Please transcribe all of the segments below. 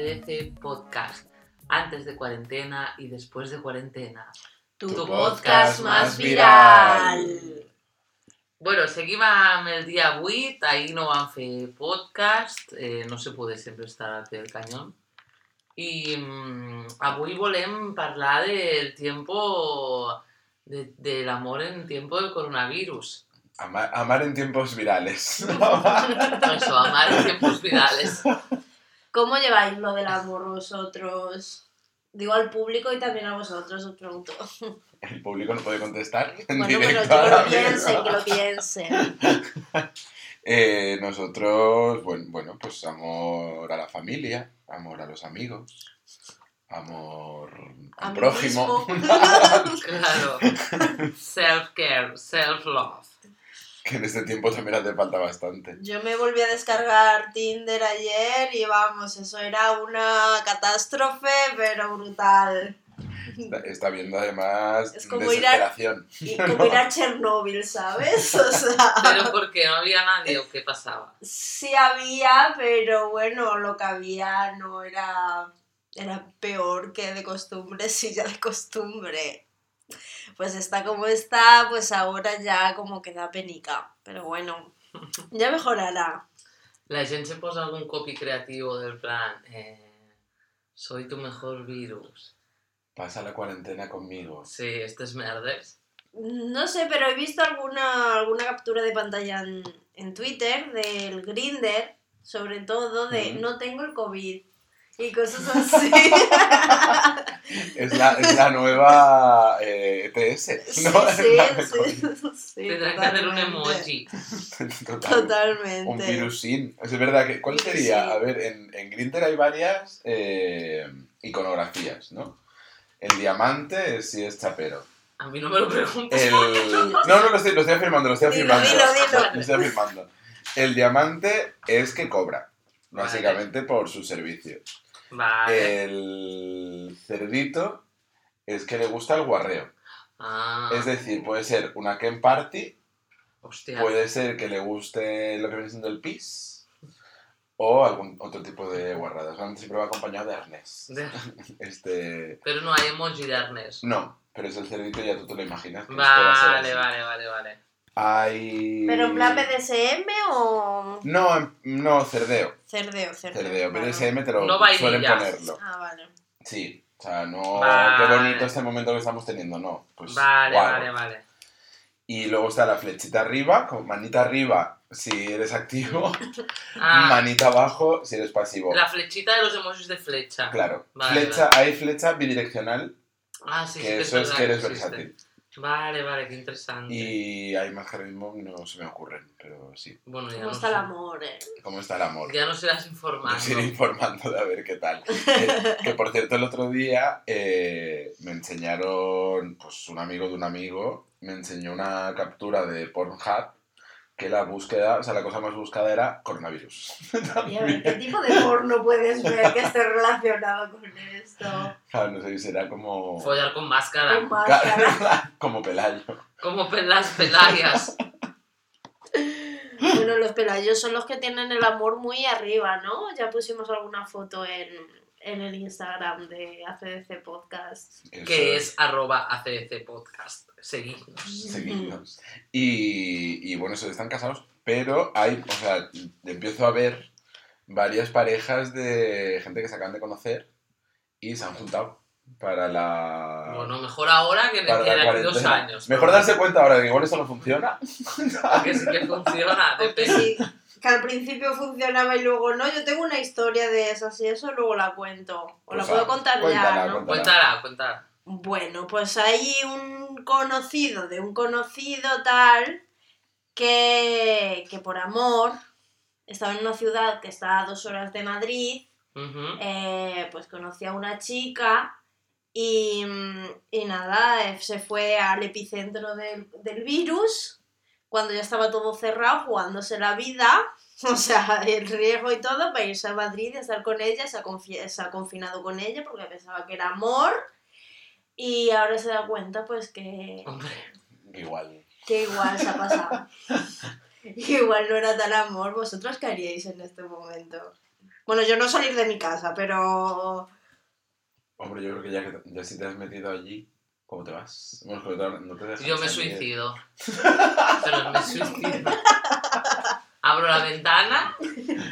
ACDC Podcast. Antes de cuarentena y después de cuarentena. Tu, Tu podcast, podcast más viral. Bueno, seguim amb el dia 8, ahir no vam fer podcast, eh, no se poder sempre estar al pie del canyón. I mm, avui volem parlar del tiempo, de, del amor en tiempo del coronavirus. Amar, amar en tiempos virales. Eso, amar en tiempos virales. ¿Cómo lleváis lo del amor vosotros? Digo al público y también a vosotros, os pregunto. El público no puede contestar en Bueno, pero que lo piensen, que lo piensen. Eh, nosotros, bueno, bueno, pues amor a la familia, amor a los amigos, amor al prójimo. Claro. Self-care, self-love. Que en este tiempo también hace falta bastante. Yo me volví a descargar Tinder ayer y vamos, eso era una catástrofe, pero brutal. Está, está viendo además Es como ir a- desesperación. Y como ir a Chernóbil, ¿sabes? O sea, Pero porque no había nadie o qué pasaba. sí había, pero bueno, lo que había no era, era peor que de costumbre, sí, ya de costumbre. Pues está como está, pues ahora ya como que da penica. Pero bueno, ya mejorará. La gent se posa algún copy creativo del plan, eh, soy tu mejor virus. Pasa la cuarentena conmigo. Sí, estes merdes. No sé, pero he visto alguna, alguna captura de pantalla en, en Twitter del Grinder, sobre todo de Mm. no tengo el COVID y cosas así. Es la, es la nueva eh, ETS. sí, ¿no? sí, La sí, mejor. sí, Tendrán que hacer un emoji. Total. Totalmente. Un virusín. Es verdad que. ¿Cuál sería? Sí. A ver, en, en Grindr hay varias eh, iconografías, ¿no? El diamante es si es chapero. A mí no me lo preguntes. El... No, no, lo estoy, lo estoy afirmando, lo estoy afirmando. dilo, dilo. Lo estoy afirmando. El diamante es que cobra, básicamente por su servicio. Vale. El cerdito es que le gusta el guarreo. Ah, Es decir, puede ser una Ken Party, hostia. puede ser que le guste lo que viene siendo el pis o algún otro tipo de guarradas. Siempre va acompañado de arnés. De- Este... Pero no hay emoji de arnés. No, pero es el cerdito, ya tú te lo imaginas. Vale, vale, vale, vale. Hay... ¿Pero en plan BDSM o No, no, cerdeo. Cerdeo? Cerdeo, Cerdeo. BDSM te lo No suelen ponerlo. Ah, vale. Sí. O sea, no... Vale. Qué bonito este momento que estamos teniendo, no. Pues, vale, vale, vale. Y luego está la flechita arriba, con manita arriba si eres activo, Ah, manita abajo si eres pasivo. la flechita de los emojis de flecha. Claro. Vale, flecha, hay flecha bidireccional, Ah, sí, sí que que eso es que eres existe. versátil. Vale, vale, qué interesante. Y hay más que ahora mismo no se me ocurren, pero sí. Bueno, ya ¿Cómo no está el amor, eh? ¿Cómo está el amor? Ya no serás informando. Nos iré informando de a ver qué tal. Eh, que por cierto, el otro día eh, me enseñaron, pues un amigo de un amigo, me enseñó una captura de Pornhub que la búsqueda, o sea, la cosa más buscada era coronavirus. ¿qué tipo de porno puedes ver que esté relacionado con esto? Claro, no sé, será como... Follar con máscara. Con máscara. como Pelayo. Como las pelayas. Bueno, los pelayos son los que tienen el amor muy arriba, ¿no? Ya pusimos alguna foto en, en el Instagram de ACDC Podcast. Eso que es arroba ACDC Podcast. Seguidnos. Seguidnos. Y, y bueno, eso, están casados, pero hay, o sea, empiezo a ver varias parejas de gente que se acaban de conocer y se han juntado para la... Bueno, mejor ahora que, para de dos años. Mejor darse cuenta ahora de que igual esto no funciona. Que sí que funciona. Depende. Que al principio funcionaba y luego no. Yo tengo una historia de esas y eso luego la cuento. O la Pues, puedo ah, contar cuéntala, ya, ¿no? cuéntala. Cuéntala. Bueno, pues hay un conocido de un conocido tal que, que por amor estaba en una ciudad que está a dos horas de Madrid, eh, pues conocía a una chica y, y nada, eh, se fue al epicentro del, del virus cuando ya estaba todo cerrado, jugándose la vida, o sea, el riesgo y todo, para irse a Madrid y estar con ella, se ha, confi- se ha confinado con ella porque pensaba que era amor y ahora se da cuenta pues que, Hombre, Igual. que igual se ha pasado. igual no era tal amor, ¿vosotros qué haríais en este momento? Bueno, yo no salir de mi casa, pero... Hombre, yo creo que ya, que ya si te has metido allí, ¿cómo te vas? Bueno, no te Yo me salir. suicido. Pero me suicido. Abro la ventana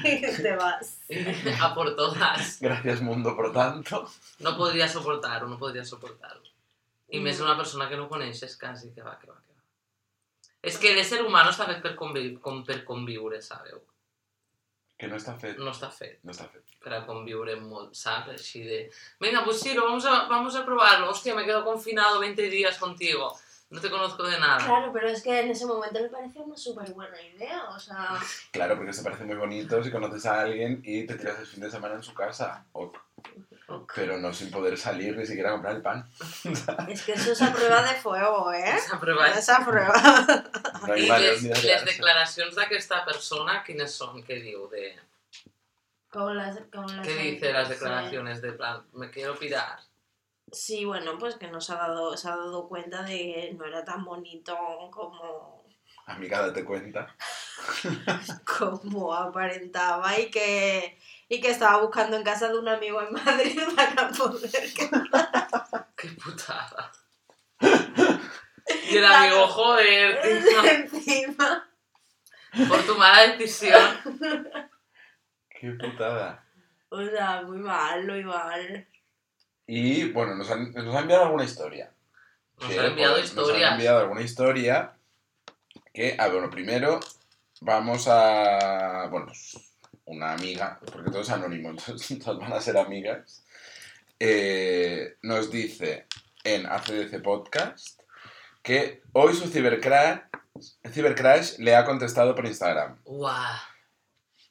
te vas. y a por todas. Gracias, mundo, por tanto. No podria suportar-ho, no podria suportar-ho. I Mm. més una persona que no coneixes quasi, que va, que va, que va. És que l'ésser humà no està fet per, com per conviure, sabeu? Que no está fet. No està fet No está fet. per a conviure molt, saps? Així de... Venga, pues sí, lo vamos a, vamos a probarlo. Hostia, me quedo confinado 20 días contigo. No te conozco de nada. Claro, pero es que en ese momento me pareció una súper buena idea, o sea... Claro, porque se parece muy bonito si conoces a alguien y te tiras el fin de semana en su casa. O- pero no sin poder salir ni siquiera a comprar el pan. Es que eso es a prueba de fuego, ¿eh? Esa prueba Es a prueba. No hay I les, ni de les liarse. declaracions d'aquesta persona, quines són? Què diu? De, las, como las ¿Qué dice las declaraciones de plan, me quiero pirar? Sí, bueno, pues que no se ha dado, se ha dado cuenta de que no era tan bonito como, Amiga, date cuenta. como aparentaba y que, y que estaba buscando en casa de un amigo en Madrid para poder que... ¡Qué putada! Y el amigo, joder, tío, encima. por tu mala decisión. Qué putada. O sea, muy mal, muy mal. Y bueno, nos han, nos han enviado alguna historia. Nos Que, ha enviado pues, Nos han historias. enviado alguna historia que, ah, bueno, primero vamos a, bueno, una amiga, porque todo es anónimo, entonces todas van a ser amigas, eh, nos dice en ACDC Podcast que hoy su cibercrash, cibercrash le ha contestado por Instagram. Guau.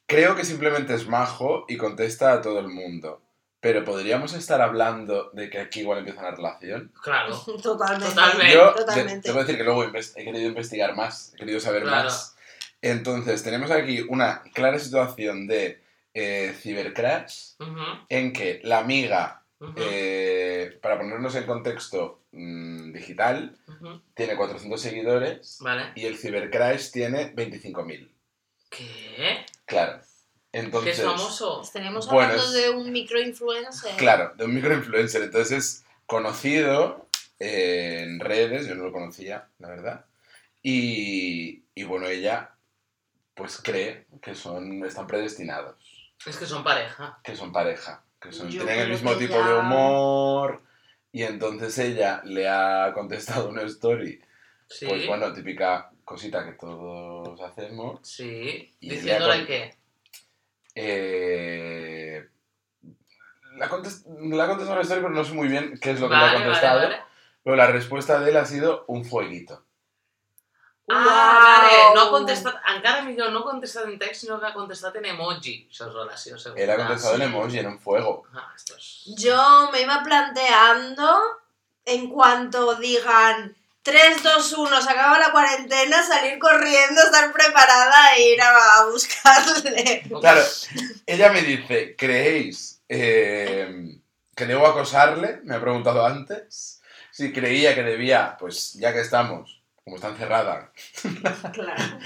Creo que simplemente es majo y contesta a todo el mundo. Pero podríamos estar hablando de que aquí igual empieza una relación. Claro. Totalmente. Totalmente. Yo te- Totalmente. tengo que decir que luego he querido investigar más, he querido saber Claro. más. Entonces, tenemos aquí una clara situación de eh, cibercrash en que la amiga, eh, para ponernos en contexto mm, digital, tiene 400 seguidores Vale. y el cibercrash tiene 25.000. ¿Qué? Claro. ¿Qué Entonces, es famoso? Bueno, hablando es- de un microinfluencer. Claro, de un microinfluencer. Entonces es conocido eh, en redes, yo no lo conocía, la verdad. Y, y bueno, ella pues cree que son, están predestinados, Es que son pareja. que son pareja, que son, Yo tienen el mismo tipo de humor. Y entonces ella le ha contestado una story, Sí. pues bueno, típica cosita que todos hacemos. Sí. Y Diciéndole con- que. Eh, la ha contest- ha contestado una story, pero no sé muy bien qué es lo que le ha vale, contestado. vale. Pero la respuesta de él ha sido un fueguito. Ah, vale, no ha contestat, encara millor, no ha contestat en text, sinó que ha contestat en emoji. Això és relació, segur. Él ha contestado en emoji, en un fuego. Ah, esto es... Yo me iba planteando, en cuanto digan 3, 2, 1, se acaba la cuarentena, salir corriendo, estar preparada e ir a, a buscarle. Claro, ella me dice, ¿creéis eh, que debo acosarle? Me ha preguntado antes. Si creía que debía, pues ya que estamos, como está encerrada, Claro.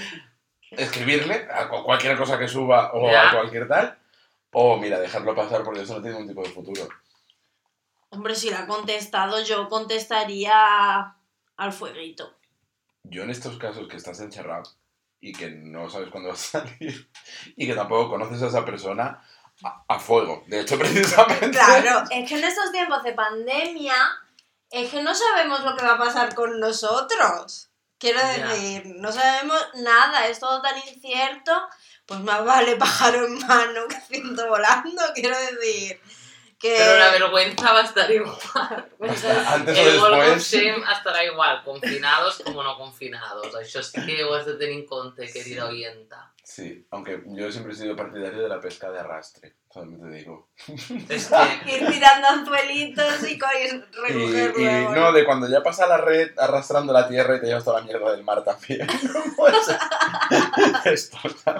escribirle a cu- cualquier cosa que suba o Ya. a cualquier tal. O mira, dejarlo pasar porque eso no tiene ningún tipo de futuro. Hombre, si la ha contestado, yo contestaría al fueguito. Yo en estos casos que estás encerrado y que no sabes cuándo vas a salir y que tampoco conoces a esa persona, a, a fuego. De hecho, precisamente... Claro, es que en estos tiempos de pandemia, es que no sabemos lo que va a pasar con nosotros. Quiero Ya. decir, no sabemos nada, es todo tan incierto, pues más vale pájaro en mano que ciento volando, quiero decir. Que... Però la vergüenza va a estar igual. Hasta antes o El después... Shame estarà igual, confinados como no confinados. Això sí que ho has de tenir en compte, querida oyenta. Sí, aunque yo siempre he sido partidario de la pesca de arrastre, solamente te digo. És que... Ir tirando anzuelitos y co- y no, de cuando ya pasa la red arrastrando la tierra y te llevas toda la mierda del mar también. Pues, esto.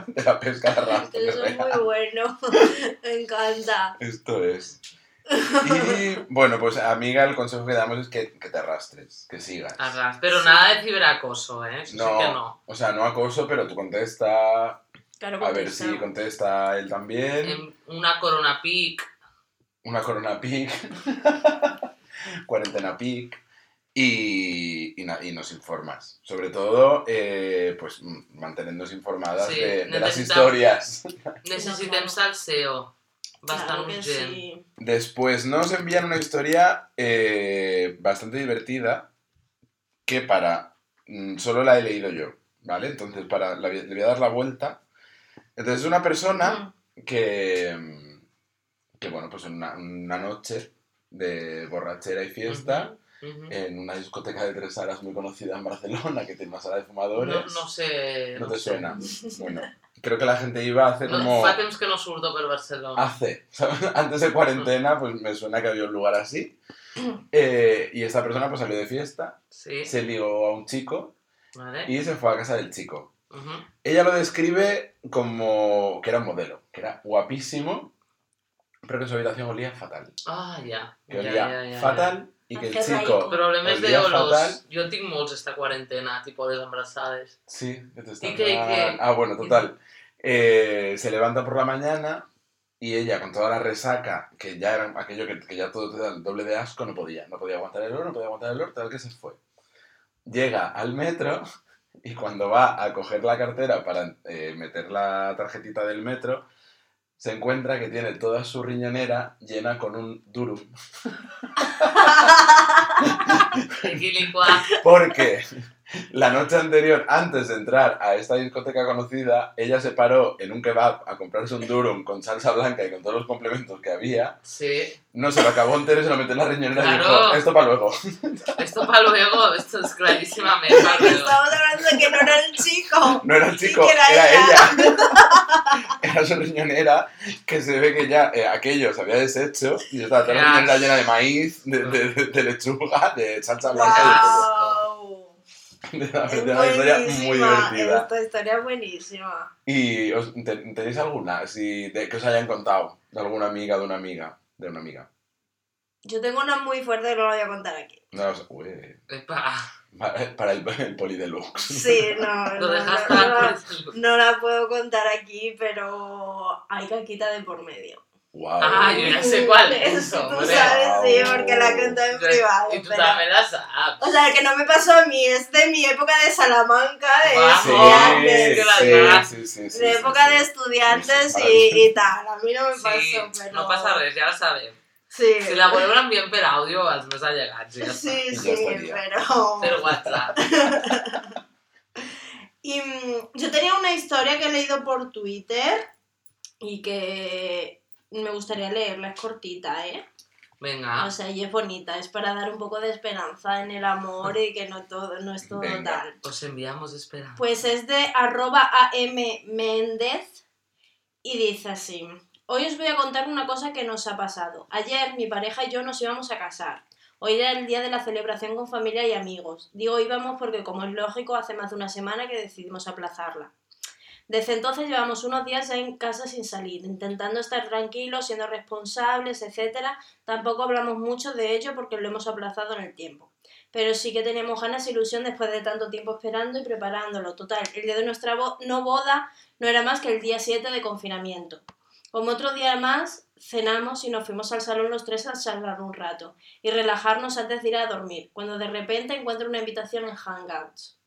De la pesca de arrastre. Eso es muy bueno, me encanta. Esto es. Y bueno, pues amiga, el consejo que damos es que, que te arrastres, que sigas. Arras. Però nada de ciberacoso, eh? Això sí No. que no. O sea, no acoso, pero tú contesta. Claro, A ver si contesta él también. Una corona pic. Una corona pic. cuarentena pic. Y, y, nos informas. Sobre todo, eh, pues m- mantenernos informadas Sí, de, de las historias. Necessitem claro. salseo. Claro que sí. Después nos envían una historia eh, bastante divertida que para... mm, Solo la he leído yo, ¿vale? Entonces para, la voy- le voy a dar la vuelta. Entonces es una persona que, mm, que bueno, pues en una, una noche de borrachera y fiesta, Ujú. en una discoteca de tres salas muy conocida en Barcelona, que tiene una sala de fumadores. No, no sé... ¿No te sé. suena? Bueno, creo que la gente iba a hacer como... Fa temps que no surto per Barcelona. hace, ¿sabes? Antes de cuarentena, pues me suena que había un lugar así. Eh, y esta persona pues salió de fiesta, Sí, se ligó a un chico vale. y se fue a casa del chico. Ujú. Ella lo describe como que era un modelo, que era guapísimo, pero que su habitación olía fatal. Ah, ja. Que olía fatal y que el raïco. Problemes olía d'olors. fatal. Jo tinc molts esta quarantena, tipo les embarassades. Sí, que te está... ¿Y qué- qué? Ah, bueno, total. Eh, se levanta por la mañana y ella, con toda la resaca, que ya era aquello que, que ya todo te da el doble de asco, no podía. No podía aguantar el olor, no podía aguantar el olor, tal que se fue. Llega al metro y cuando va a coger la cartera para eh, meter la tarjetita del metro, se encuentra que tiene toda su riñonera llena con un durum. Equilicua. Porque la noche anterior, antes de entrar a esta discoteca conocida, ella se paró en un kebab a comprarse un durum con salsa blanca y con todos los complementos que había. Sí. No se lo acabó entero y se lo metió en la riñonera y dijo, esto para luego. Esto para luego, esto es clarísimamente para luego. Estamos hablando de que no era el chico. No era el chico, era era, ella. ella. era su riñonera que se ve que ya eh, aquello se había deshecho y estaba toda la riñonera llena de maíz, de, de- de- de lechuga, de salsa blanca y de todo. De una, Es de una historia muy divertida. Esta historia es buenísima. ¿Y os- te- tenéis alguna así de, que os hayan contado? De alguna amiga, de una amiga, de una amiga. Yo tengo una muy fuerte que no la voy a contar aquí. No, os- uy, Epa, para, para el, el poli deluxe. Sí, no, lo no, dejas no, para no, currículum. no la puedo contar aquí, pero hay caquita de por medio. Wow. Ah, yo ya sé cuál es Eso, Tú hombre. sabes, sí, Wow. porque la he contado en privado. Y tú pero- también la sabes. O sea, que no me pasó a mí, es de mi época de Salamanca, de Sí, estudiantes. sí, sí, sí, sí, de sí, época sí. de estudiantes Sí, y, y tal. A mí no me Sí, pasó, pero... no passa res, ja la sabem. Sí, Si la per àudio als més allegats, ja està. sí, ya sí, estaría. pero... Per WhatsApp. Y yo tenía una historia que he leído por Twitter y que me gustaría leerla, es cortita, ¿eh? Vinga. O sea, y es bonita, es para dar un poco de esperanza en el amor y que no todo no es todo Venga. tal. Os enviamos esperanza. Pues es de arroba am Méndez y dice así. Hoy os voy a contar una cosa que nos ha pasado. Ayer mi pareja y yo nos íbamos a casar. Hoy era el día de la celebración con familia y amigos. Digo íbamos porque como es lógico hace más de una semana que decidimos aplazarla. Desde entonces llevamos unos días en casa sin salir, intentando estar tranquilos, siendo responsables, etc. Tampoco hablamos mucho de ello porque lo hemos aplazado en el tiempo pero sí que teníamos ganas e ilusión después de tanto tiempo esperando y preparándolo. Total, el día de nuestra no boda no era más que el día 7 de confinamiento. Como otro día más, cenamos y nos fuimos al salón los tres a charlar un rato y relajarnos antes de ir a dormir, cuando de repente encuentro una invitación en Hangouts.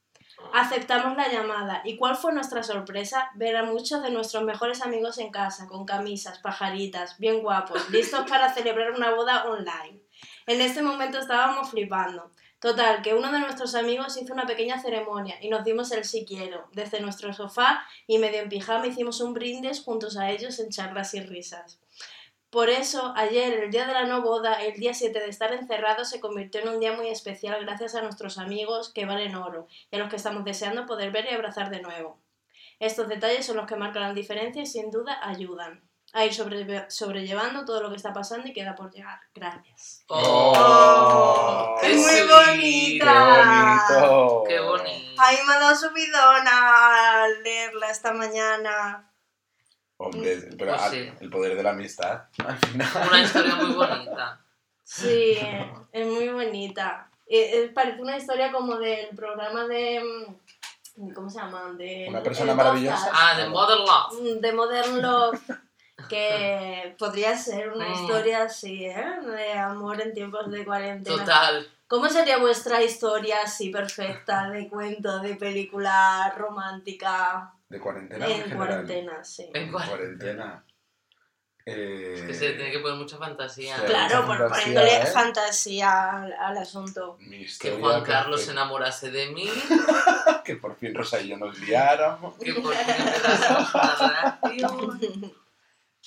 Aceptamos la llamada y cuál fue nuestra sorpresa ver a muchos de nuestros mejores amigos en casa, con camisas, pajaritas, bien guapos, listos para celebrar una boda online. En este momento estábamos flipando. Total, que uno de nuestros amigos hizo una pequeña ceremonia y nos dimos el sí quiero. Desde nuestro sofá y medio en pijama hicimos un brindis juntos a ellos en charlas y risas. Por eso, ayer, el día de la no boda, el día 7 de estar encerrados, se convirtió en un día muy especial gracias a nuestros amigos que valen oro y a los que estamos deseando poder ver y abrazar de nuevo. Estos detalles son los que marcan la diferencia y sin duda ayudan a ir sobre- sobrellevando todo lo que está pasando y queda por llegar. Gracias. Oh, qué es muy sweet. ¡Qué bonita. bonito! Qué bonito. Ay, me ha dado subidona al leerla esta mañana. Hombre, pero Pues sí. el poder de la amistad, al final. Una historia muy bonita. Sí, es muy bonita. Eh, eh, parece una historia como del programa de, mm, ¿Cómo se llama? De, Una persona maravillosa. podcast. Ah, de Modern Love. Mm, de Modern Love, que podría ser una Mm. historia así, ¿eh? De amor en tiempos de cuarentena. Total. ¿Cómo sería vuestra historia así perfecta de cuento, de película romántica De cuarentena en en cuarentena? Sí. En Cuarentena. Eh, Que se le tiene que poner mucha fantasía. Sí. Claro, mucha por, fantasía, poniéndole ¿eh? fantasía al, al asunto. Que Juan Carlos se enamorase de mí, Que por fin Rosa y yo nos liáramos. que por fin empezásemos una relación.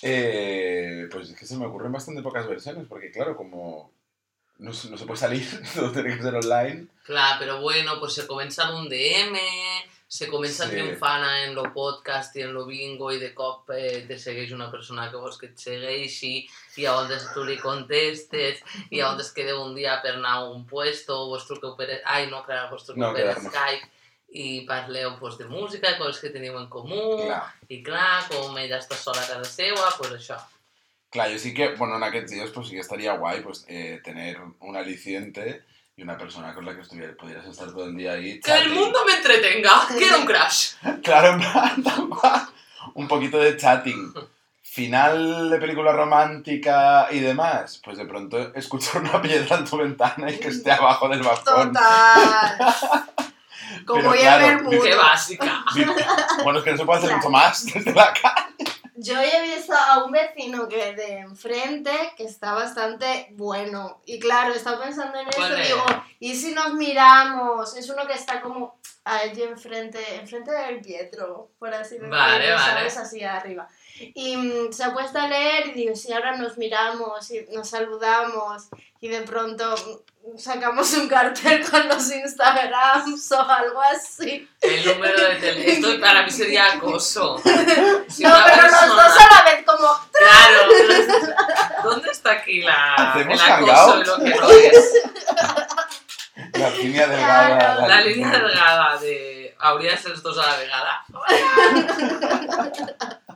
Eh, pues es que se me ocurren bastante pocas versiones, porque claro, como no, se- no se puede salir, todo tiene que ser online. Clar, però bueno, pues se comença en un DM, se comença Sí. triomfant en lo podcast i en lo bingo i de cop eh, te segueix una persona que vols que et segueixi i llavors tu li contestes i llavors quedeu un dia per anar a un puesto, vos truqueu per... Ai, no, clar, vos truqueu No, per. Skype i parleu pues, de música, coses que teniu en comú, Clar, i clar, com ella està sola a casa seva, pues això. Claro, yo sí que, bueno, en aquellos días pues sí que estaría guay pues eh, tener un aliciente y una persona con la que estuviera, pudieras estar todo el día ahí. Que el mundo me entretenga, quiero un crash. Claro, en plan. Un poquito de chatting. Final de película romántica y demás, pues de pronto escuchar una piedra en tu ventana y que esté abajo del balcón. Total. Como Pero voy a claro, ver mucho. Qué básica. Bueno, es que no se puede hacer Claro. mucho más desde la casa. Yo he visto a un vecino que de enfrente que está bastante bueno. Y claro, estaba pensando en eso ¿Cuál y digo, ¿y si nos miramos? Es uno que está como allí enfrente, enfrente del Pietro, por así decirlo, Vale, vale. ¿sabes? Así arriba. Y mm, se ha puesto a leer y digo, si ahora nos miramos y nos saludamos y de pronto mm, sacamos un cartel con los Instagrams o algo así. El número de teléfono. Esto para mí sería acoso. Si no, pero los dos a la vez como... Claro. ¿Dónde está aquí la, el acoso y lo que no es? La línea delgada. Claro. La línea delgada de... Hauria de ser dos a la vegada.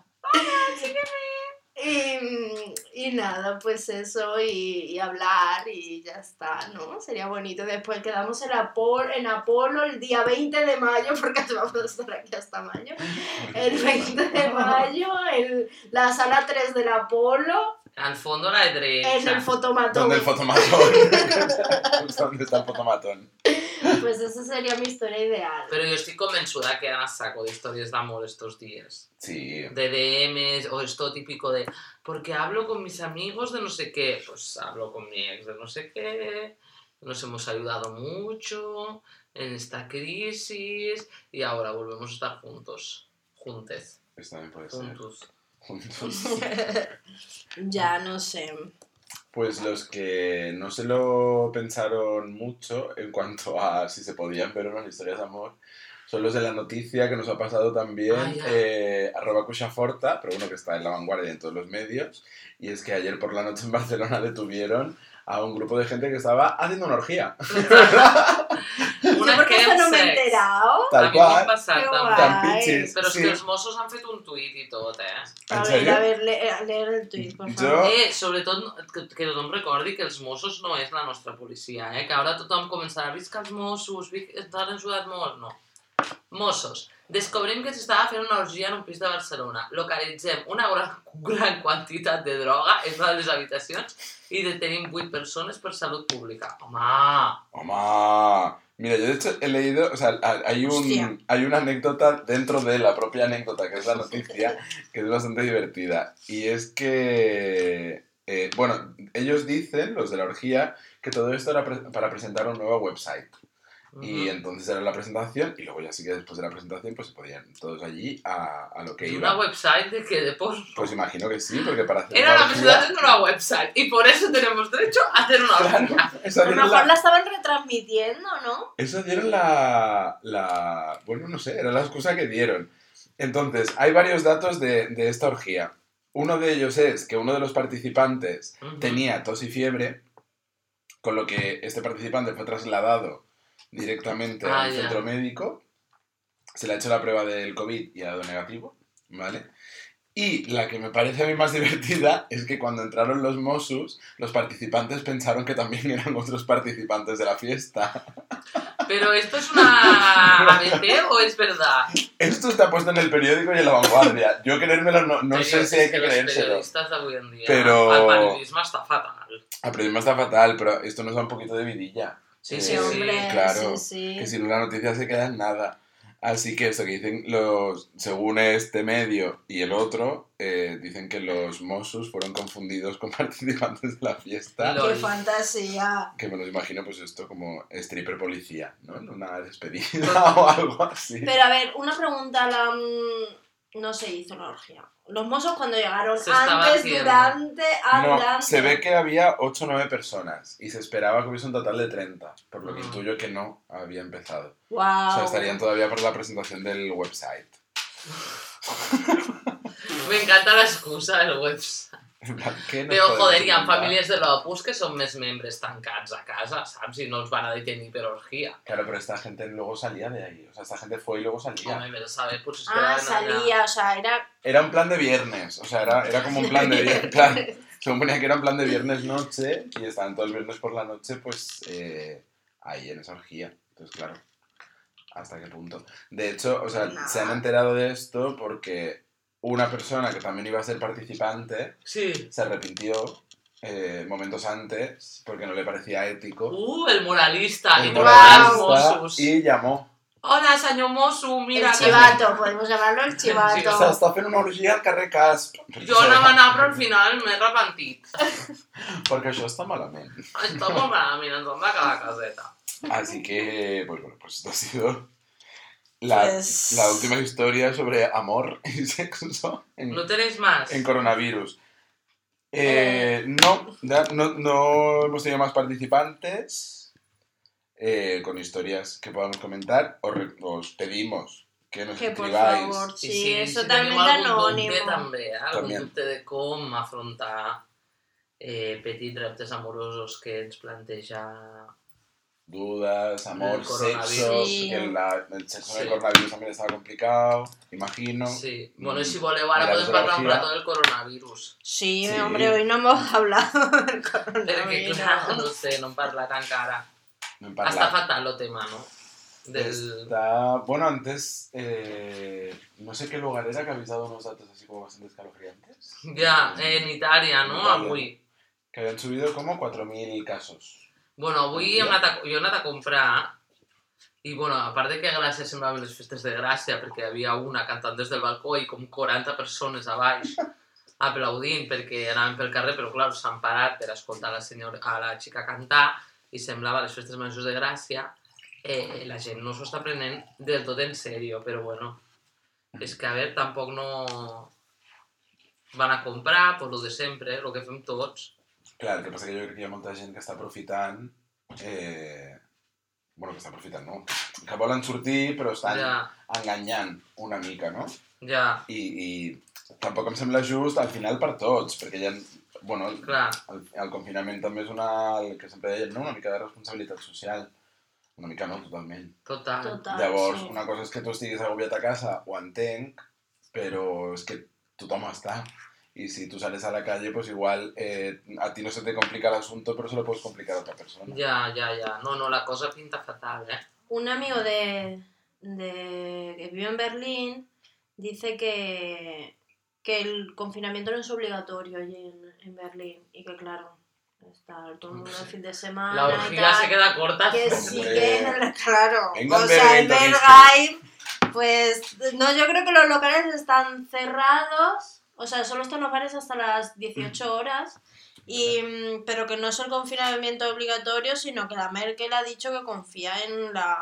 Y, y nada, pues eso, y, y hablar y ya está, ¿no? Sería bonito. Después quedamos en Apolo, en Apolo el día 20 de mayo, porque vamos a estar aquí hasta mayo. El 20 de mayo, en la sala 3 del Apolo, Al fondo a la en el derecha. fotomatón. ¿Dónde el fotomatón? ¿Dónde está el fotomatón? Pues esa sería mi historia ideal. Pero yo estoy convençuda que a saco de historias de amor estos días. Sí. De DMs o esto típico de porque hablo con mis amigos de no sé qué. Pues hablo con mi ex de no sé qué. Nos hemos ayudado mucho en esta crisis y ahora volvemos a estar juntos. Juntes. Esto también puede ser. Juntos. Juntos. Ya no sé. Pues los que no se lo pensaron mucho en cuanto a si se podían ver las historias de amor son los de la noticia que nos ha pasado también, Ah, eh, arroba Cuchaforta, pero bueno, que está en la vanguardia en todos los medios, y es que ayer por la noche en Barcelona detuvieron a un grupo de gente que estaba haciendo una orgía. Una Yo porque eso no me he chemsex. enterado. A Tal mi m'ha cual. passat Que també. Tan Ai, pitxes. Però és sí. que els Mossos han fet un tuit i tot, eh? A ¿En ver, serio? a ver, le- a leer el tuit, por Yo- favor. Eh, sobretot que, que tothom recordi que els Mossos no és la nostra policia, eh? Que ara tothom començarà, visca els Mossos, vi- han ajudat molt, no. Mossos. Descobrim que s'estava fent una orgia en un pis de Barcelona. Localitzem una gran, gran quantitat de droga en una de les habitacions i detenim 8 persones per salut pública. Home! ¡Mamá! Mira, yo de hecho he leído, o sea, ha- hay, Hostia. un, hay una anécdota dentro de la propia anécdota, que es la noticia, que es bastante divertida. Y es que, eh, bueno, ellos dicen, los de la orgía, que todo esto era pre- para presentar un nuevo website. Y entonces era la presentación, y luego ya sí que después de la presentación, pues se podían todos allí a, a lo que ¿Y iban. una website de qué? ¿De? Pues imagino que sí, porque para hacer Era la presentación de una website y por eso tenemos derecho a hacer una Claro, orgía. esa A lo dieron mejor la- la estaban retransmitiendo, ¿no? Eso dieron la, la... Bueno, no sé, era la excusa que dieron. Entonces, hay varios datos de, de esta orgía. Uno de ellos es que uno de los participantes tenía tos y fiebre, con lo que este participante fue trasladado directamente Ah, al ya. centro médico. Se le ha hecho la prueba del COVID y ha dado negativo, ¿vale? Y la que me parece a mí más divertida es que cuando entraron los Mossos, los participantes pensaron que también eran otros participantes de la fiesta. ¿Pero esto es una ABC o es verdad? Esto está puesto en el periódico y en la vanguardia. Yo creérmelo no, no sé si hay que los creérselo. periodistas de hoy en día, Pero- el periodismo está fatal. El periodismo está fatal, pero esto nos da un poquito de vidilla. Sí, Eh, sí, Sí, hombre, claro, sí, sí. Que si no la noticia se queda en nada. Así que eso que dicen los, según este medio y el otro, eh, dicen que los Mossos fueron confundidos con participantes de la fiesta. Qué fantasía. Que me lo imagino pues esto como stripper policía, ¿no? En una despedida o algo así. Pero a ver, una pregunta, la, mm, no se hizo la orgía. Los mozos cuando llegaron, Se antes, durante, No, durante. se ve que había 8 o 9 personas y se esperaba que hubiese un total de 30, por lo que Ah. intuyo que no había empezado. Wow. O sea, estarían todavía por la presentación del website. Me encanta la excusa del website. ¿Qué nos Però, joder, hi ha famílies de l'Opus que són més membres tancats a casa, saps? I no els van a detenir per orgia. Claro, pero esta gente luego salía de ahí. O sea, esta gente fue y luego salía. Home, saber, potser es Ah, quedaven allà. salía, o sea, era. Era un plan de viernes. O sea, era, era como un plan de viernes. Plan, se suponía que era un plan de viernes noche y estaban todos los viernes por la noche, pues eh, ahí en esa orgía. Entonces, claro, ¿hasta qué punto? De hecho, o sea, se han enterado de esto porque una persona que también iba a ser participante Sí. se arrepintió eh, momentos antes porque no le parecía ético. Uh, el moralista. El morals moralista, y llamó. Hola, senyor Mosso, mira... el que- chivato, podemos llamarlo el O sea, chivato. està fent una orgia al carrer Casp. Jo anava a anar, però al final m'he repentit. Perquè això està malament. Està molt malament, ens hem de quedar a caseta. Así que, pues bueno, pues esto ha sido la, Pues- la última historia sobre amor y sexo en, No tenéis más? en coronavirus. Eh, no, ya no, no hemos tenido más participantes eh, con historias que podamos comentar. Os, re- os pedimos que nos Que por escribáis. favor, I sí, si, es si algun anónimo. també, eh? algun També. dubte de com afrontar eh, petits reptes amorosos que ens planteja... Dudas, amor, sexo. Sí. Que la- el sexo del coronavirus también estaba complicado, imagino. Sí. Bueno, i si voleu, ara Mira, podem parlar un rato del coronavirus. Sí, Sí. hombre, hoy no hemos hablado del coronavirus. clar, no sé, no. No hem Està parlat. fatal el tema, no? Del... Está, bueno, antes, eh, no sé qué lugar era que habéis dado unos datos así como bastante escalofriantes. Ja, en Itàlia, no? Itàlia. Avui. Que habían subido como 4.000 casos. Bueno, avui hem anat a, jo he anat a comprar i, bueno, a part de que a Gràcia semblaven les festes de Gràcia perquè hi havia una cantant des del balcó i com 40 persones a baix aplaudint perquè anaven pel carrer, però clar, s'han parat per escoltar la, senyora, a la xica cantar i semblava les festes majors de Gràcia eh, la gent no s'ho està prenent del tot en sèrio, però bueno, és que a veure, tampoc no van a comprar, pues lo de sempre, lo que fem tots. Claro, el que pasa que yo creo que hi ha molta gent que està aprofitant... Eh, bueno, que està aprofitant, no? Que volen sortir, però estan Ja, enganyant una mica, no? ja, I, I tampoc em sembla just al final per tots, perquè hi ha... Bueno, el, clar. el, el confinament també és una... El que sempre deien, no? Una mica de responsabilitat social. Una mica no, totalment. Total. Total, Llavors, sí. una cosa és que tu estiguis agobiat a casa, ho entenc, però és que tothom està. Y si tú sales a la calle, pues igual eh, a ti no se te complica el asunto, pero se lo puedes complicar a otra persona. Ya, ya, ya. No, no, la cosa pinta fatal, ¿eh? Un amigo de, de que vive en Berlín dice que, que el confinamiento no es obligatorio allí en, en Berlín y que claro, está todo el mundo el fin de semana La orgía se queda corta. que sí que en el- claro, Venga, o sea, en Berlín, Bergheim, pues no, yo creo que los locales están cerrados, o sea, solo están los bares hasta las 18 horas. Y, mm, pero que no es el confinamiento obligatorio, sino que la Merkel ha dicho que confía en la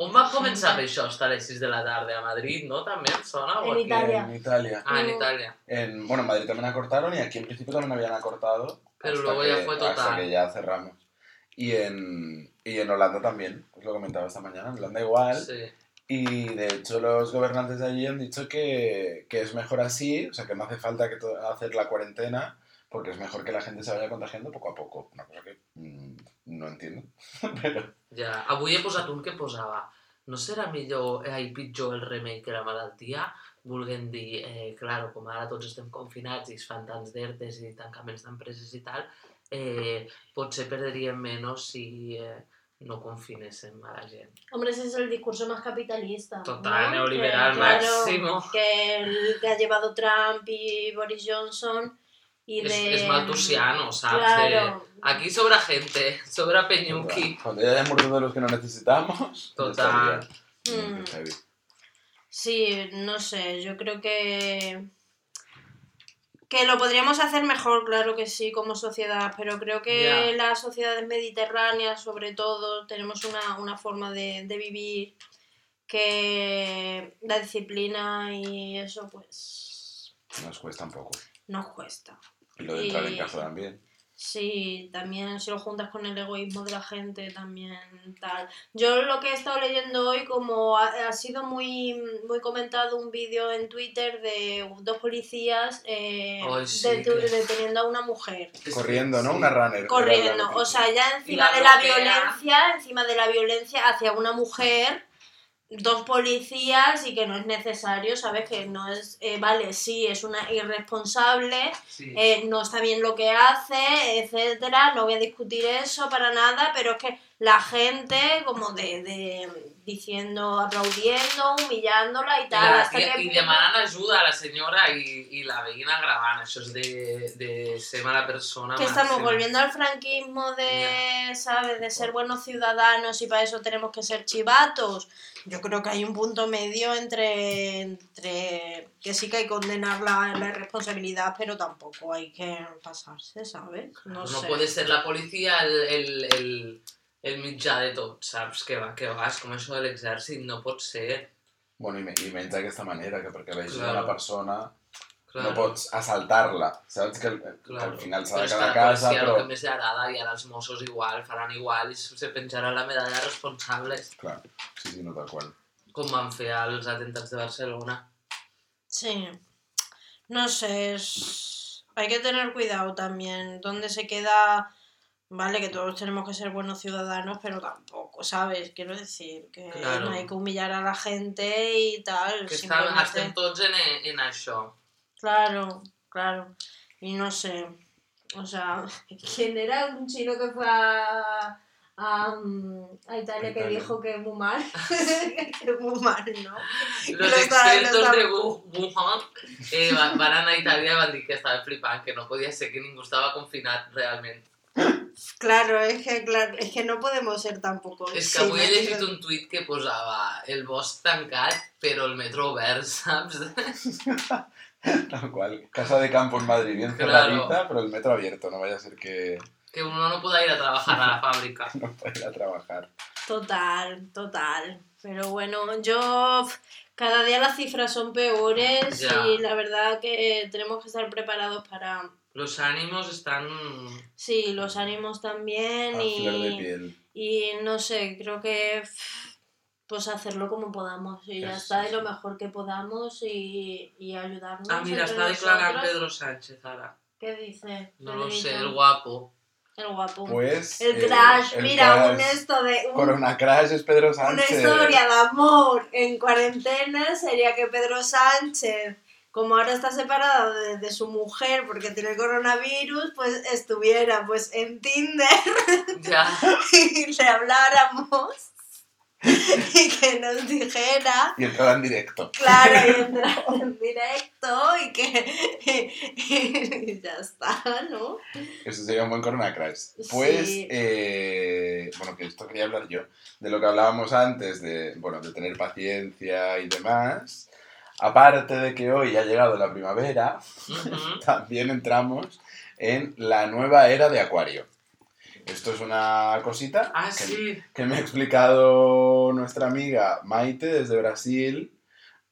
On va començar això hasta les 6 de la tarde? A Madrid, ¿no? També em sona? En? Italia. En Italia. Ah, en. Italia. En, bueno, en Madrid también acortaron y aquí en principio también habían acortado. Pero hasta luego que, ya fue total. Hasta que ya cerramos. Y en, y en Holanda también, os lo comentaba esta mañana, en Holanda igual. Sí. Y de hecho los gobernantes de allí han dicho que, que es mejor así, o sea que no hace falta que hacer la cuarentena, porque es mejor que la gente se vaya contagiando poco a poco. Una cosa que mm, no entiendo. Pero Ja. Avui he posat que posava no serà millor eh, i pitjor el remei que la malaltia? Volguem dir, eh, claro, com ara tots estem confinats i es fan tants d'ertes i tancaments d'empreses i tal, eh, potser perdríem menys si eh, no confinessen a la gent. Hombre, ese es el discurso más capitalista. Total, ¿no? neoliberal Que, claro, máximo. Que, el que ha llevado Trump y Boris Johnson y És, de... és maltusiano, saps? Claro. De, aquí sobra gente, sobra peñuqui. Cuando ya hayamos de los que no necesitamos. Total. Mm. Sí, no sé, yo creo que... Que lo podríamos hacer mejor, claro que sí, como sociedad, pero creo que las sociedades mediterráneas, sobre todo, tenemos una, una forma de, de vivir que la disciplina y eso, pues, Nos cuesta un poco. nos cuesta. Y lo de entrar en casa también. Sí, también si lo juntas con el egoísmo de la gente, también tal. Yo lo que he estado leyendo hoy, como ha, ha sido muy, muy comentado un vídeo en Twitter de dos policías eh, Ay, sí, detu- que- deteniendo a una mujer. Corriendo, ¿no? Sí. Una runner. Corriendo, o sea, ya encima la de la violencia, encima de la violencia hacia una mujer, dos policías y que no es necesario, ¿sabes? Que no es, eh, vale, sí, es una irresponsable, Sí. eh, no está bien lo que hace, etcétera, no voy a discutir eso para nada, pero es que la gente como de, de diciendo, aplaudiendo, humillándola y tal, la, hasta i, que i demanant ajuda a la senyora i, i la veïna gravant. Això és de, de ser mala persona. que estamos volviendo al franquismo de, ¿sabes? De ser buenos ciudadanos y para eso tenemos que ser chivatos. Yo creo que hay un punto medio entre, entre que sí que hay que condenar la, la irresponsabilidad, pero tampoco hay que pasarse, ¿sabes? No, No, sé. puede ser la policia el, el, el, el mitjà de tot, saps? Que va, que va, és com això de l'exèrcit, no pot ser. Bueno, i, me- i menys d'aquesta manera, que perquè vegis Claro. una persona Claro. no pots assaltar-la. Saps que, al- que Claro. al final s'ha Però de és que quedar a la casa, policia però... el que més li agrada i ara els Mossos igual faran igual i se penjaran la medalla de responsables Clar, sí, sí, no tal qual. com van fer als atentats de Barcelona. Sí. No sé, es... hay que tener cuidado también. Donde se queda... Vale, que todos tenemos que ser buenos ciudadanos, pero tampoco, ¿sabes? Quiero decir que Claro. no hay que humillar a la gente y tal. Que simplemente- estem tots en, en això. Claro, claro. Y no sé. O sea, ¿quién era un chino que fue a, a, mm, a Italia que Italia. dijo que muy mal? que muy mal, ¿no? Los expertos de Wu- Wuhan eh, van, a Itàlia i van dir que estaven flipant, que no podia ser que ningú estava confinat realment. Claro, es que, claro, es que no podemos ser tampoco. És que sí, avui he llegit quiero- un tuit que posava el bosc tancat però el metro obert, saps? Tal cual. Casa de campo en Madrid, bien Claro. cerradita, pero el metro abierto. No vaya a ser que Que uno no pueda ir a trabajar a la fàbrica. no pueda ir a trabajar. Total, total. Pero bueno, yo cada día las cifras son peores Ya. y la verdad que tenemos que estar preparados para, Los ánimos están... sí, los ánimos también A flor de y, piel. y no sé, creo que pues hacerlo como podamos y ya está, y lo mejor que podamos y, y ayudarnos. Ah, mira, declarant nosotros. Pedro Sánchez ara. ¿Qué dice? No lo sé, el guapo. El guapo. Pues. el eh, crash, el mira, crash- un esto de... un- Corona Crash es Pedro Una Sánchez. historia de amor en cuarentena sería que Pedro Sánchez, como ahora está separado de, de su mujer porque tiene el coronavirus, pues estuviera pues en Tinder Ja, y le habláramos y que nos dijera, Y entraba en directo. claro, y entrar en directo y que y ya está, ¿no? Eso sería un buen Corona Crash. Pues, Sí. eh, bueno, que esto quería hablar yo, de lo que hablábamos antes, de, bueno, de tener paciencia y demás. Aparte de que hoy ha llegado la primavera, también entramos en la nueva era de Acuario. Esto es una cosita Ah, que, sí. que me ha explicado nuestra amiga Maite desde Brasil,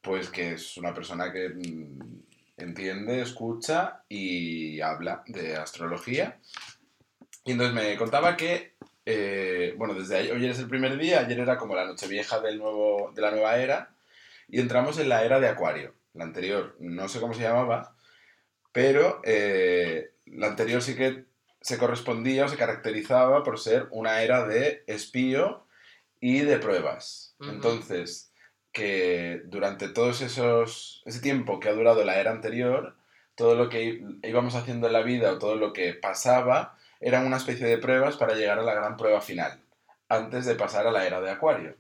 pues que es una persona que mm, entiende, escucha y habla de astrología. Y entonces me contaba que, eh, bueno, desde ayer, hoy es el primer día, ayer era como la noche vieja del nuevo, de la nueva era, y entramos en la era de Acuario. La anterior, no sé cómo se llamaba, pero eh, la anterior sí que se correspondía o se caracterizaba por ser una era de espío y de pruebas. Entonces, que durante todos esos ese tiempo que ha durado la era anterior, todo lo que íbamos haciendo en la vida o todo lo que pasaba eran una especie de pruebas para llegar a la gran prueba final. antes de pasar a la era de Acuario.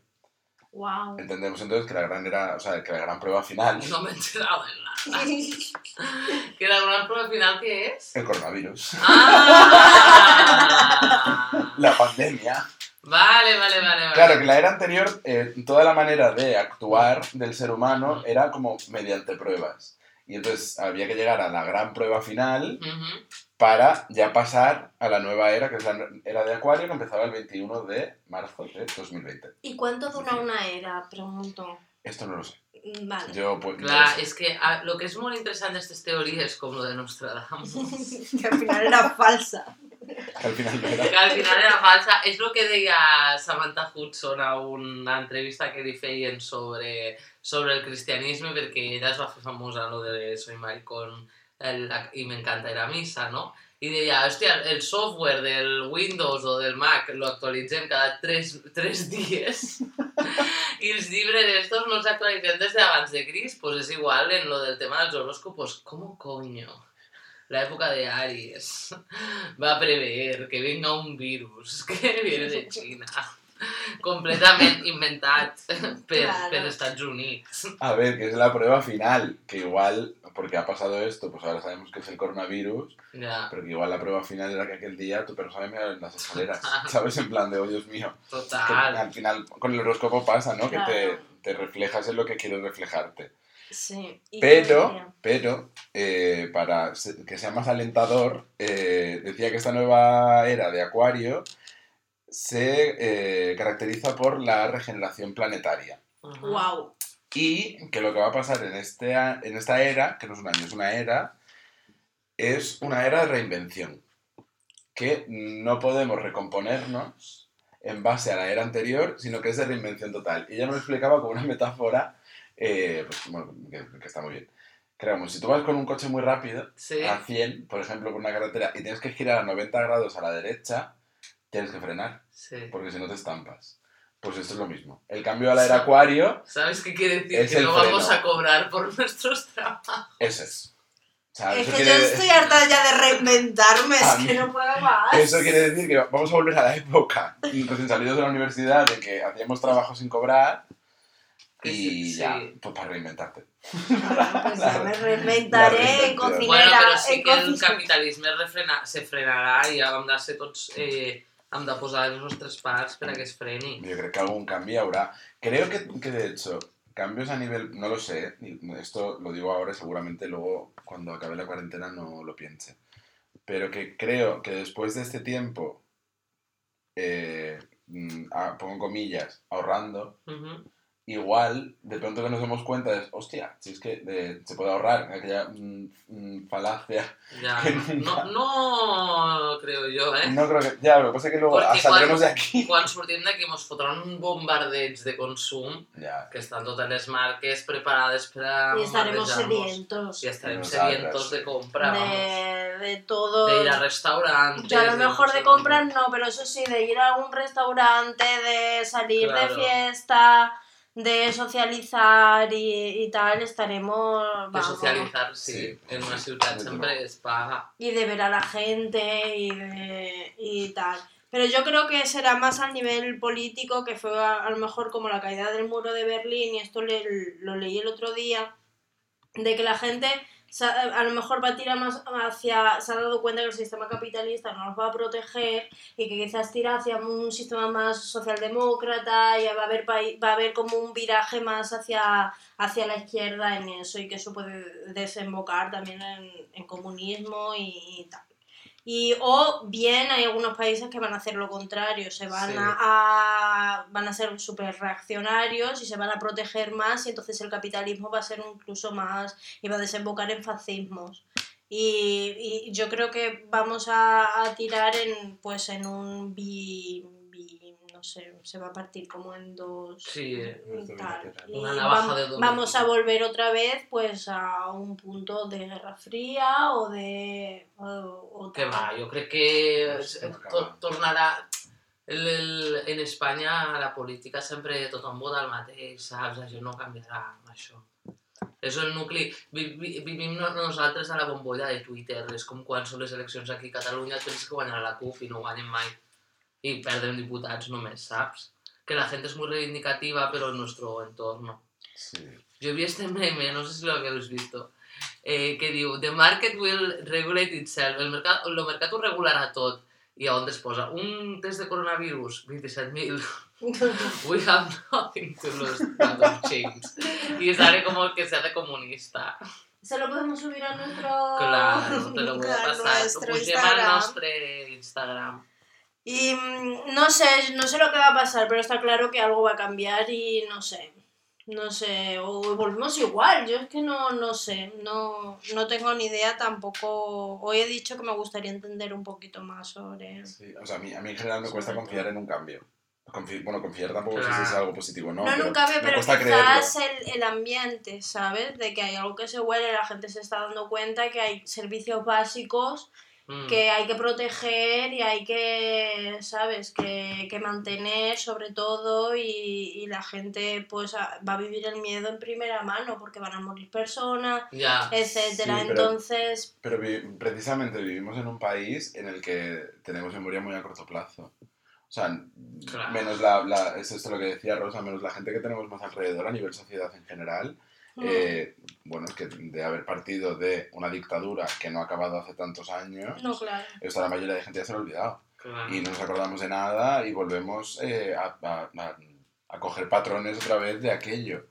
Wow. Entendemos entonces que la gran era, o sea, que la gran prueba final, No me he enterado de nada. ¿Que la gran prueba final qué es? el coronavirus, ¡Ah! la pandemia. Vale, vale, vale. vale. Claro, que la era anterior, eh, toda la manera de actuar del ser humano era como mediante pruebas. Y entonces había que llegar a la gran prueba final. Para ya pasar a la nueva era, que es la era de Acuario, que empezaba el 21 de marzo de 2020. ¿Y cuánto dura una era? Pregunto. Esto no lo sé. Mm, Vale. Yo, pues, no lo Clar, sé. és que ah, lo que és molt interessant d'aquestes teories, com lo de Nostradamus, que al final era falsa. Que al final no era. que al final era falsa, és el que deia Samantha Hudson a una entrevista que li feien sobre, sobre el cristianisme, perquè ella es va fer famosa lo de Soy maricón el, i m'encanta ir a missa, no? I deia, hòstia, el software del Windows o del Mac lo actualitzem cada 3, 3 dies i els llibres estos no s'actualitzen des d'abans de Crist, pues és igual en lo del tema dels horóscopos. ¿Cómo coño? La época de Aries va a prever que venga un virus que viene de China completament inventat per, Claro. per Estats Units. A ver, que es la prueba final, que igual, porque ha pasado esto, pues ahora sabemos que es el coronavirus, pero que igual la prueba final era que aquel día tu perro me en las escaleras, ¿sabes? En plan de, oh Dios mío. Que total. al final con el horóscopo pasa, ¿no? Que te, te reflejas en lo que quieres reflejarte. Sí. ¿Y Pero, pero, eh, para que sea más alentador, eh, decía que esta nueva era de Acuario se eh, caracteriza por la regeneración planetaria. Wow. Y que lo que va a pasar en, este, en esta era, que no es un año, es una era, es una era de reinvención. Que no podemos recomponernos en base a la era anterior, sino que es de reinvención total. Y ella me lo explicaba con una metáfora, eh, pues, bueno, que, que está muy bien. Creamos, si tú vas con un coche muy rápido, Sí, a 100, por ejemplo, por una carretera, y tienes que girar a 90 grados a la derecha, tienes que frenar, sí. porque si no te estampas. Pues esto es lo mismo. El cambio a la era acuario ¿Sabes qué quiere decir? Es que no vamos a cobrar por nuestros trabajos. Eso es. O sea, Es eso, que yo quiere, estoy harta ya de reinventarme, es que no puedo más. eso quiere decir que vamos a volver a la época recién salidos de la universidad de que hacíamos trabajo sin cobrar y sí, ya, pues para reinventarte. Bueno, pues ya me reinventaré en cocinera. Bueno, però sí en que el capitalisme refrena, se frenarà i de ser tots... Eh, hem de posar les nostres parts per a que es freni. Yo creo que algún cambio habrá. Creo que, que de hecho, cambios a nivel, no lo sé, esto lo digo ahora y seguramente luego cuando acabe la cuarentena no lo piense, pero que creo que después de este tiempo, eh, mm, ah, pongo comillas, ahorrando, Ujú. Igual, de pronto que nos demos cuenta de, hostia, si es que eh, se puede ahorrar, aquella mm, mm, falacia. Ja. Que nunca- No, no creo jo, eh? No creo que, ya, lo que pasa es que luego Porque saldremos de aquí. Quan sortim d'aquí mos fotran un bombardeig de consum Ya, que estan totes les marques preparades per a Y estaremos sedientos I estarem Nosaltres, sedientos de compra, vamos. de, de todo. De ir a restaurantes. Yo a lo de mejor de compras no, pero eso sí, de ir a un restaurante, de salir Claro. de fiesta, de socializar y, y tal, estaremos... De vamos. socialitzar, sí. Sí. En una ciutat sempre es paga. Y de ver a la gente y, de- y tal. Pero yo creo que será más al nivel político, que fue a, a lo mejor como la caída del muro de Berlín, y esto le- lo leí el otro día, de que la gente a lo mejor va a tirar más hacia, se ha dado cuenta que el sistema capitalista no nos va a proteger y que quizás tira hacia un sistema más socialdemócrata y va a haber, va a haber como un viraje más hacia, hacia la izquierda en eso y que eso puede desembocar también en, comunismo y tal. Y, o bien hay algunos países que van a hacer lo contrario, se van, Sí. a, a- van a ser súper reaccionarios y se van a proteger más y entonces el capitalismo va a ser incluso más y va a desembocar en fascismos. Y, y yo creo que vamos a, a tirar en pues en un bi, bi- no sé, se va a partir como en dos Sí, y tal. Y Una navaja vam- de doble vamos a volver otra vez pues a un punto de guerra fría o de o, o que va, jo crec que eh, to- tornarà... El, el, en Espanya la política sempre tothom vota el mateix, saps? Això no canviarà amb això. És el nucli... Vi, vi, vivim no- nosaltres a la bombolla de Twitter. És com quan són les eleccions aquí a Catalunya tens que guanyar la CUP i no guanyen mai. Y perden diputats només, saps? Que la gente es muy reivindicativa, pero en nuestro entorno. Sí. Yo vi este meme, no sé si lo habéis visto, eh, que diu, the market will regulate itself, el mercat, el mercat ho regularà tot. I on es posa un test de coronavirus, 27.000. We have nothing to lose, but of change. Y sale como que se hace comunista. Se lo podemos subir a nuestro... Claro, te lo voy a a pasar. nuestro Ho pugem al Instagram. Y mm, no sé, no sé lo que va a pasar, pero está claro que algo va a cambiar y no sé. No sé, o volvemos igual, yo es que no, no sé, no, no tengo ni idea tampoco. Hoy he dicho que me gustaría entender un poquito más sobre... Sí, O sea, a mí, a mí en general me cuesta confiar en un cambio. Confi- bueno, confiar tampoco es algo positivo no. No, pero nunca veo, pero quizás el, el ambiente, ¿sabes? De que hay algo que se huele, la gente se está dando cuenta que hay servicios básicos Mm. que hay que proteger y hay que, ¿sabes? Que, que mantener sobre todo y, y la gente pues a- va a vivir el miedo en primera mano porque van a morir personas, Ya. etcétera. Sí, pero- Entonces, Pero vi- precisamente vivimos en un país en el que tenemos memoria muy a corto plazo. O sea, Claro. menos la, la- es esto lo que decía Rosa, menos la gente que tenemos más alrededor a nivel sociedad en general. Mm, eh, bueno, es que de haber partido de una dictadura que no ha acabado hace tantos años, no, claro. esto la mayoría de gente ya se lo ha olvidado. Claro. Y no nos acordamos de nada y volvemos eh, a, a- a- a coger patrones otra vez de aquello.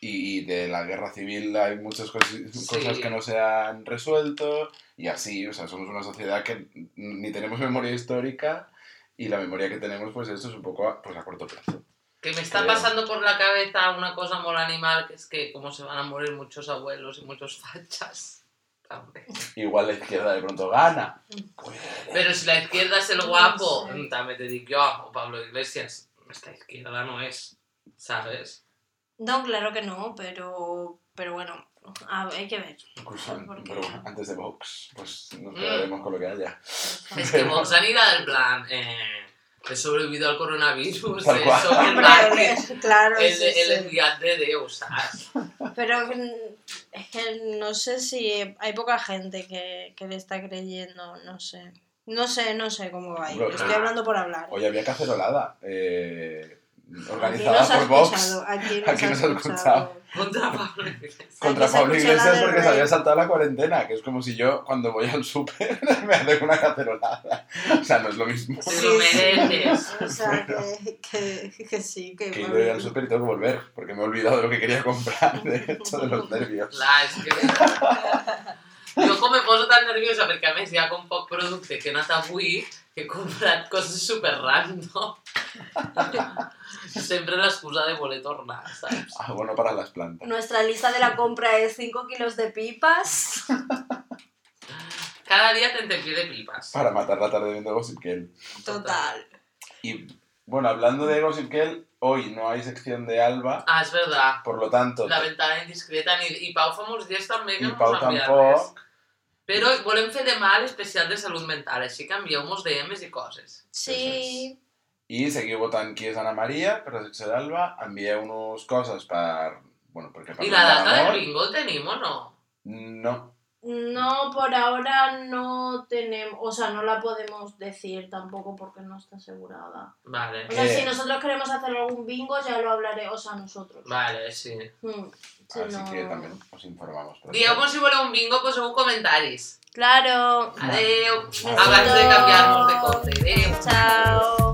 Y, y de la guerra civil hay muchas cosi- Sí. cosas que no se han resuelto y así, o sea, somos una sociedad que ni tenemos memoria histórica y la memoria que tenemos pues esto es un poco a, pues, a corto plazo. Que me está pasando por la cabeza una cosa muy animal, que es que como se van a morir muchos abuelos y muchos fachas. También. Igual la izquierda de pronto gana. Pero si la izquierda es el No guapo, sé. también te digo yo, o Pablo Iglesias, esta izquierda no es, ¿sabes? No, claro que no, pero, pero bueno, a ver, hay que ver. incluso an- Porque- pero bueno, antes de Vox, pues nos Mm. quedaremos con lo que haya. Es que Vox han ido del plan, eh, he sobrevivido al coronavirus, Tal cual. el claro, el, sí, el sí. enviat de ¿sabes? Pero mm, es que no sé si hay poca gente que, que le está creyendo, no sé. No sé, no sé cómo va a ir. Estoy hablando por hablar. Hoy había cacerolada, eh, organizada por Vox. Aquí nos nos ha escuchado. Contra Pablo Iglesias. Contra Pablo la Iglesias porque se había saltado la cuarentena, que es como si yo cuando voy al súper me hacen una cacerolada. O sea, no es lo mismo. Te Sí, lo sí. mereces. O sea, que, que, que sí, que... Que ido hoy al súper y tengo que volver, porque me he olvidado de lo que quería comprar, de hecho, de los nervios. Clar, és que... Jo me poso tan nerviosa perquè a més hi ha com poc producte que he anat avui que he comprat coses super random. Sempre l'excusa de voler tornar, saps? Ah, bueno, para las plantas. Nuestra lista de la compra es 5 kilos de pipas. Cada dia te'n pie de pipas. Para matar la tarde viendo Gossip Girl. Total. Y bueno, hablando de Gossip Girl, hoy no hay sección de Alba, Ah, és verdad. por lo tanto, La ventana indiscreta. I, i Pau fa molts dies també que y no Pau mos ha enviat res. tampoco. Però volem fer demà l'especial de salut mental, així que envieu-nos DMs i coses. Sí. Y seguí votant qui és Ana Maria per la secció d'Alba, envié unos coses per... Bueno, perquè I parlem la data del bingo el tenim o no? No, No, por ahora no tenemos, o sea, no la podemos decir tampoco porque no está asegurada. Vale. O sea, Eh. si nosotros queremos hacer algún bingo, ya lo hablaré, o sea, nosotros. Vale, sí. Mm, si así no- que también os informamos. Dieu-nos si voleu un bingo, poseu comentaris. Claro. Adeu. Besitos. Abans de canviar-nos de. Adeu. Chao.